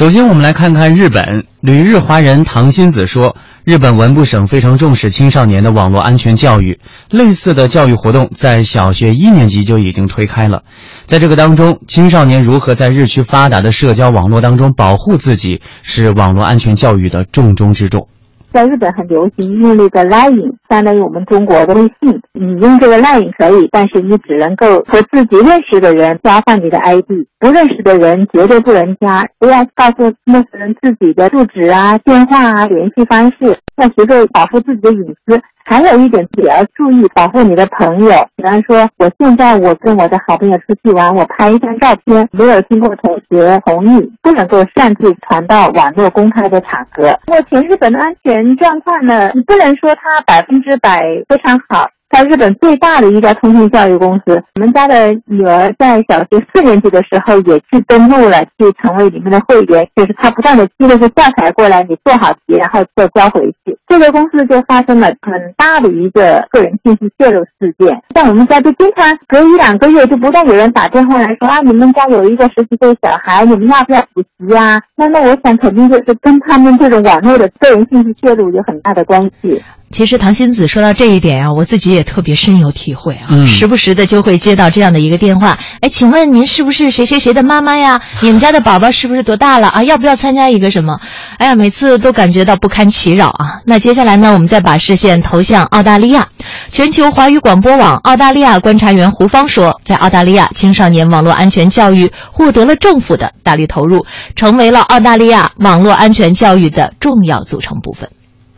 首先，我们来看看日本旅日华人唐新子说，日本文部省非常重视青少年的网络安全教育，类似的教育活动在小学一年级就已经推开了。在这个当中，青少年如何在日趋发达的社交网络当中保护自己，是网络安全教育的重中之重。在日本很流行用那个 Line，相当于我们中国的微信。你用这个 Line 可以，但是你只能够和自己认识的人交换你的 ID，不认识的人绝对不能加。不要告诉陌生人自己的住址啊、电话啊、联系方式，要学会保护自己的隐私。还有一点也要注意保护你的朋友，比方说，我现在我跟我的好朋友出去玩，我拍一张照片，没有经过同学同意，不能够擅自传到网络公开的场合。目前日本的安全状况呢，你不能说它百分之百非常好。在日本最大的一家通信教育公司，我们家的女儿在小学四年级的时候也去登录了，去成为里面的会员。就是他不断的寄那些教材过来，你做好题，然后再交回去。这个公司就发生了很大的一个个人信息泄露事件。像我们家就经常隔一两个月就不断有人打电话来说啊，你们家有一个十几岁小孩，你们要不要补习啊？那那我想肯定就是跟他们这种网络的个人信息泄露有很大的关系。其实唐新子说到这一点啊，我自己也特别深有体会啊，时不时的就会接到这样的一个电话，哎，请问您是不是谁谁谁的妈妈呀？你们家的宝宝是不是多大了啊？要不要参加一个什么？哎呀，每次都感觉到不堪其扰啊。那接下来呢，我们再把视线投向澳大利亚，全球华语广播网澳大利亚观察员胡芳说，在澳大利亚，青少年网络安全教育获得了政府的大力投入，成为了澳大利亚网络安全教育的重要组成部分。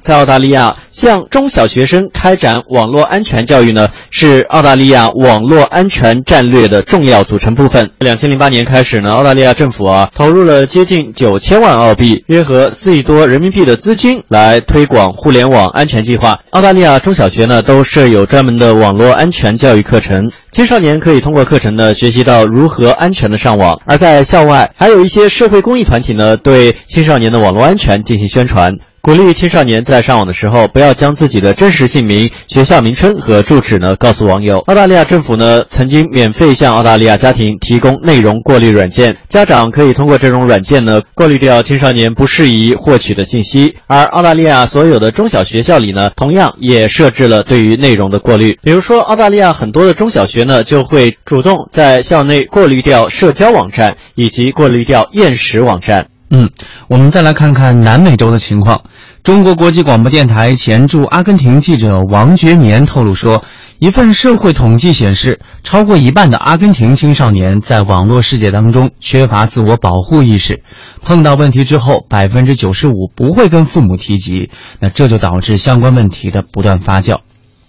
在澳大利亚，向中小学生开展网络安全教育呢，是澳大利亚网络安全战略的重要组成部分。两千零八年开始呢，澳大利亚政府啊投入了接近九千万澳币，约合四亿多人民币的资金来推广互联网安全计划。澳大利亚中小学呢都设有专门的网络安全教育课程，青少年可以通过课程呢学习到如何安全的上网。而在校外，还有一些社会公益团体呢对青少年的网络安全进行宣传。鼓励青少年在上网的时候，不要将自己的真实姓名、学校名称和住址呢告诉网友。澳大利亚政府呢曾经免费向澳大利亚家庭提供内容过滤软件，家长可以通过这种软件呢过滤掉青少年不适宜获取的信息。而澳大利亚所有的中小学校里呢，同样也设置了对于内容的过滤。比如说，澳大利亚很多的中小学呢就会主动在校内过滤掉社交网站以及过滤掉厌食网站。嗯，我们再来看看南美洲的情况。中国国际广播电台前驻阿根廷记者王觉年透露说，一份社会统计显示，超过一半的阿根廷青少年在网络世界当中缺乏自我保护意识，碰到问题之后，百分之九十五不会跟父母提及，那这就导致相关问题的不断发酵。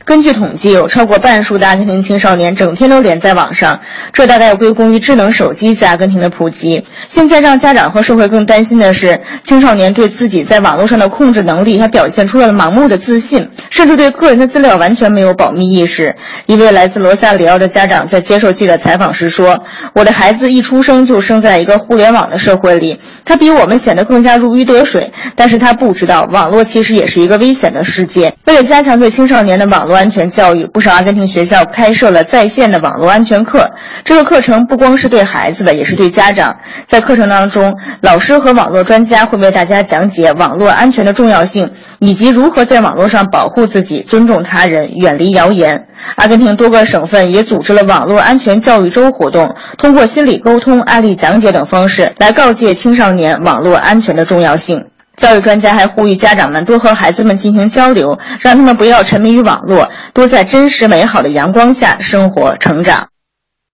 根据统计，有超过半数的阿根廷青少年整天都连在网上，这大概要归功于智能手机在阿根廷的普及。现在让家长和社会更担心的是，青少年对自己在网络上的控制能力，还表现出了盲目的自信，甚至对个人的资料完全没有保密意识。一位来自罗萨里奥的家长在接受记者采访时说：“我的孩子一出生就生在一个互联网的社会里，他比我们显得更加如鱼得水，但是他不知道网络其实也是一个危险的世界。”为了加强对青少年的网络安全教育，不少阿根廷学校开设了在线的网络安全课。这个课程不光是对孩子的，也是对家长。在课程当中，老师和网络专家会为大家讲解网络安全的重要性，以及如何在网络上保护自己、尊重他人、远离谣言。阿根廷多个省份也组织了网络安全教育周活动，通过心理沟通、案例讲解等方式来告诫青少年网络安全的重要性。教育专家还呼吁家长们多和孩子们进行交流，让他们不要沉迷于网络，多在真实美好的阳光下生活成长。